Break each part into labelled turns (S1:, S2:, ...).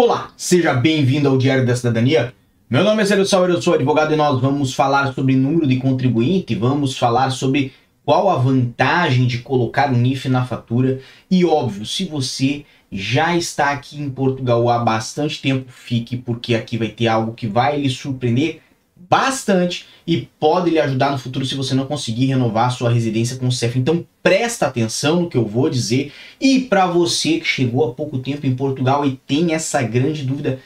S1: Olá, seja bem-vindo ao Diário da Cidadania. Meu nome é Célio Sauer, eu sou advogado e nós vamos falar sobre número de contribuinte, vamos falar sobre qual a vantagem de colocar o NIF na fatura e, óbvio, se você já está aqui em Portugal há bastante tempo, fique porque aqui vai ter algo que vai lhe surpreender bastante e pode lhe ajudar no futuro se você não conseguir renovar sua residência com o CEF. Então presta atenção no que eu vou dizer. E para você que chegou há pouco tempo em Portugal e tem essa grande dúvida,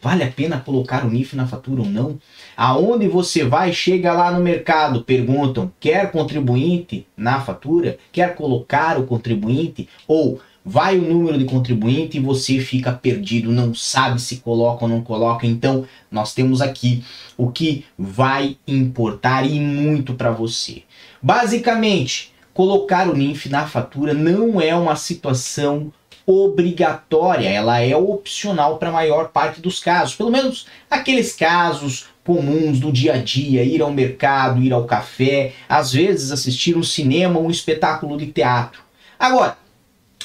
S1: vale a pena colocar o NIF na fatura ou não? Aonde você vai, chega lá no mercado, perguntam: quer contribuinte na fatura? Quer colocar o contribuinte? Ou vai o número de contribuinte e você fica perdido, não sabe se coloca ou não coloca. Então, nós temos aqui o que vai importar e muito para você. Basicamente, colocar o NIF na fatura não é uma situação obrigatória, ela é opcional para a maior parte dos casos, pelo menos aqueles casos comuns do dia a dia, ir ao mercado, ir ao café, às vezes assistir um cinema ou um espetáculo de teatro. Agora,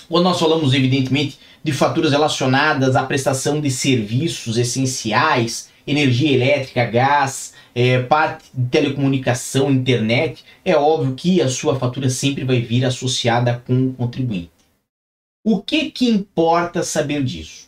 S1: quando nós falamos, evidentemente, de faturas relacionadas à prestação de serviços essenciais, energia elétrica, gás, é, parte de telecomunicação, internet, é óbvio que a sua fatura sempre vai vir associada com o contribuinte. O que, que importa saber disso?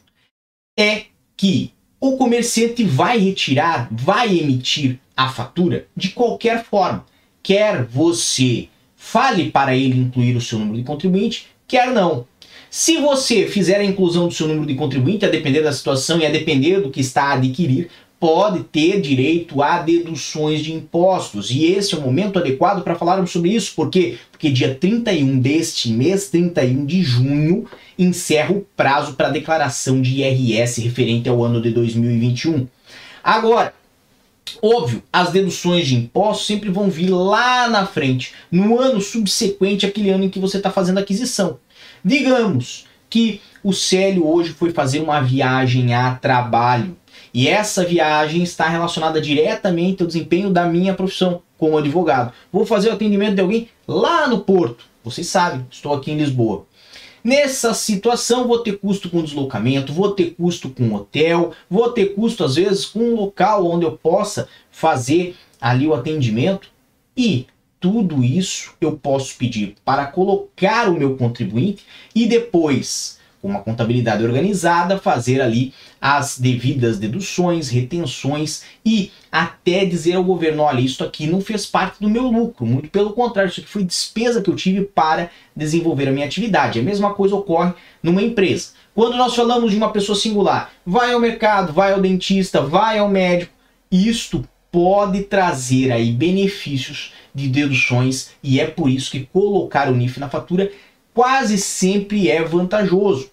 S1: É que o comerciante vai retirar, vai emitir a fatura de qualquer forma. Quer você fale para ele incluir o seu número de contribuinte, quer não. Se você fizer a inclusão do seu número de contribuinte, a depender da situação e a depender do que está a adquirir, pode ter direito a deduções de impostos. E esse é o momento adequado para falarmos sobre isso. Por quê? Porque dia 31 deste mês, 31 de junho, encerra o prazo para declaração de IRS referente ao ano de 2021. Agora, Óbvio, as deduções de impostos sempre vão vir lá na frente, no ano subsequente àquele ano em que você está fazendo a aquisição. Digamos que o Célio hoje foi fazer uma viagem a trabalho e essa viagem está relacionada diretamente ao desempenho da minha profissão como advogado. Vou fazer o atendimento de alguém lá no Porto. Vocês sabem, estou aqui em Lisboa. Nessa situação, vou ter custo com deslocamento, vou ter custo com hotel, vou ter custo às vezes com um local onde eu possa fazer ali o atendimento. E tudo isso eu posso pedir para colocar o meu contribuinte e depois com uma contabilidade organizada, fazer ali as devidas deduções, retenções e até dizer ao governo: olha, isso aqui não fez parte do meu lucro, muito pelo contrário, isso aqui foi despesa que eu tive para desenvolver a minha atividade. A mesma coisa ocorre numa empresa. Quando nós falamos de uma pessoa singular, vai ao mercado, vai ao dentista, vai ao médico, isto pode trazer aí benefícios de deduções e é por isso que colocar o NIF na fatura quase sempre é vantajoso.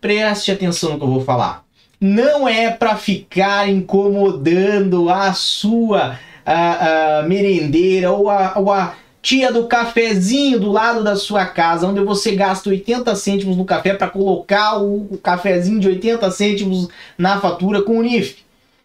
S1: Preste atenção no que eu vou falar. Não é para ficar incomodando a sua a, a merendeira ou a, ou a tia do cafezinho do lado da sua casa, onde você gasta 80 cêntimos no café para colocar o, o, cafezinho de 80 cêntimos na fatura com o NIF.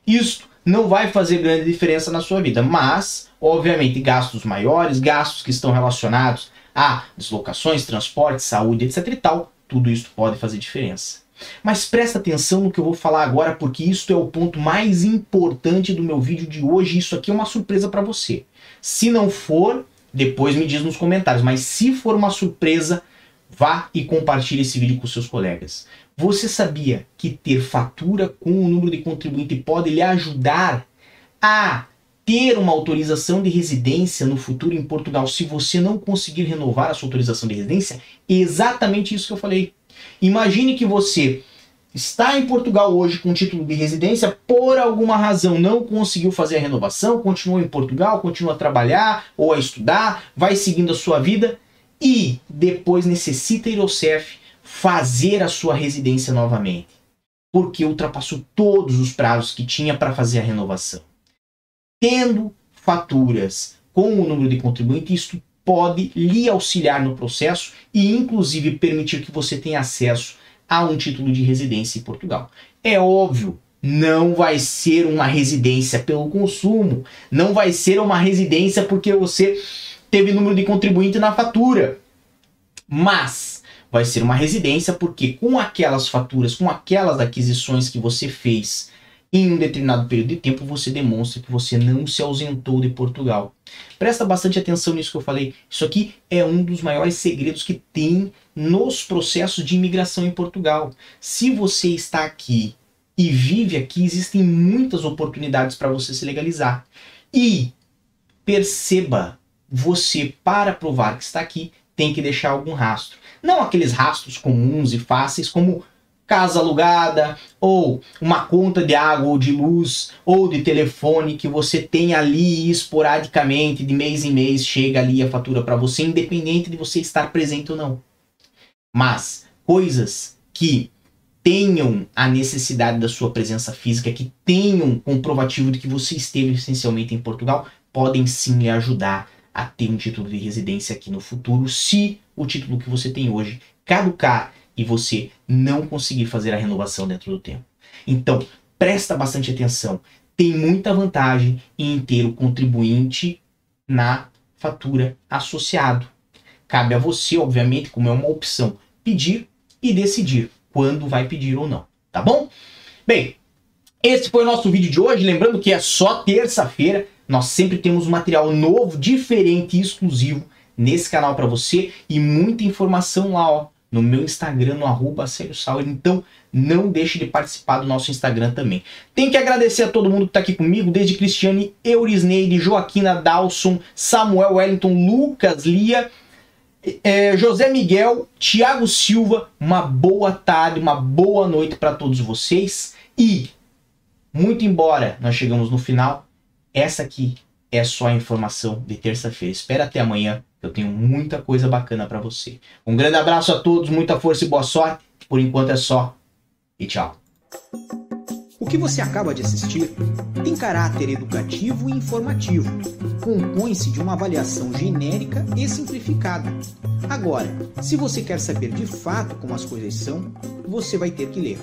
S1: Isso não vai fazer grande diferença na sua vida, mas, obviamente, gastos maiores, gastos que estão relacionados a deslocações, transporte, saúde, etc e tal, tudo isso pode fazer diferença. Mas presta atenção no que eu vou falar agora, porque isso é o ponto mais importante do meu vídeo de hoje. Isso aqui é uma surpresa para você. Se não for, depois me diz nos comentários. Mas se for uma surpresa, vá e compartilhe esse vídeo com seus colegas. Você sabia que ter fatura com o número de contribuinte pode lhe ajudar a ter uma autorização de residência no futuro em Portugal se você não conseguir renovar a sua autorização de residência? Exatamente isso que eu falei. Imagine que você está em Portugal hoje com título de residência, por alguma razão não conseguiu fazer a renovação, continua em Portugal, continua a trabalhar ou a estudar, vai seguindo a sua vida e depois necessita ir ao CEF fazer a sua residência novamente, porque ultrapassou todos os prazos que tinha para fazer a renovação tendo faturas com o número de contribuinte, isso pode lhe auxiliar no processo e, inclusive, permitir que você tenha acesso a um título de residência em Portugal. É óbvio, não vai ser uma residência pelo consumo, não vai ser uma residência porque você teve número de contribuinte na fatura. Mas vai ser uma residência, porque com aquelas faturas, com aquelas aquisições que você fez em um determinado período de tempo, você demonstra que você não se ausentou de Portugal. Presta bastante atenção nisso que eu falei. Isso aqui é um dos maiores segredos que tem nos processos de imigração em Portugal. Se você está aqui e vive aqui, existem muitas oportunidades para você se legalizar. E perceba, você para provar que está aqui tem que deixar algum rastro. Não aqueles rastros comuns e fáceis como casa alugada, ou uma conta de água ou de luz, ou de telefone que você tem ali esporadicamente, de mês em mês, chega ali a fatura para você, independente de você estar presente ou não. Mas coisas que tenham a necessidade da sua presença física, que tenham comprovativo de que você esteve essencialmente em Portugal, podem sim lhe ajudar a ter um título de residência aqui no futuro, se o título que você tem hoje caducar e você não conseguir fazer a renovação dentro do tempo. Então, presta bastante atenção. Tem muita vantagem em ter o contribuinte na fatura associado. Cabe a você, obviamente, como é uma opção, pedir e decidir quando vai pedir ou não, tá bom? Bem, esse foi o nosso vídeo de hoje. Lembrando que é só terça-feira. Nós sempre temos um material novo, diferente e exclusivo nesse canal para você e muita informação lá, ó no meu Instagram, no arroba Sauer. Então, não deixe de participar do nosso Instagram também. Tem que agradecer a todo mundo que está aqui comigo, desde Cristiane, Eurisneide, Joaquina Dalson, Samuel Wellington, Lucas Lia, é, José Miguel, Tiago Silva. Uma boa tarde, uma boa noite para todos vocês. E, muito embora nós chegamos no final, essa aqui é só a informação de terça-feira. Espera até amanhã eu tenho muita coisa bacana para você. Um grande abraço a todos, muita força e boa sorte. Por enquanto é só. E tchau.
S2: O que você acaba de assistir tem caráter educativo e informativo. Compõe-se de uma avaliação genérica e simplificada. Agora, se você quer saber de fato como as coisas são, você vai ter que ler.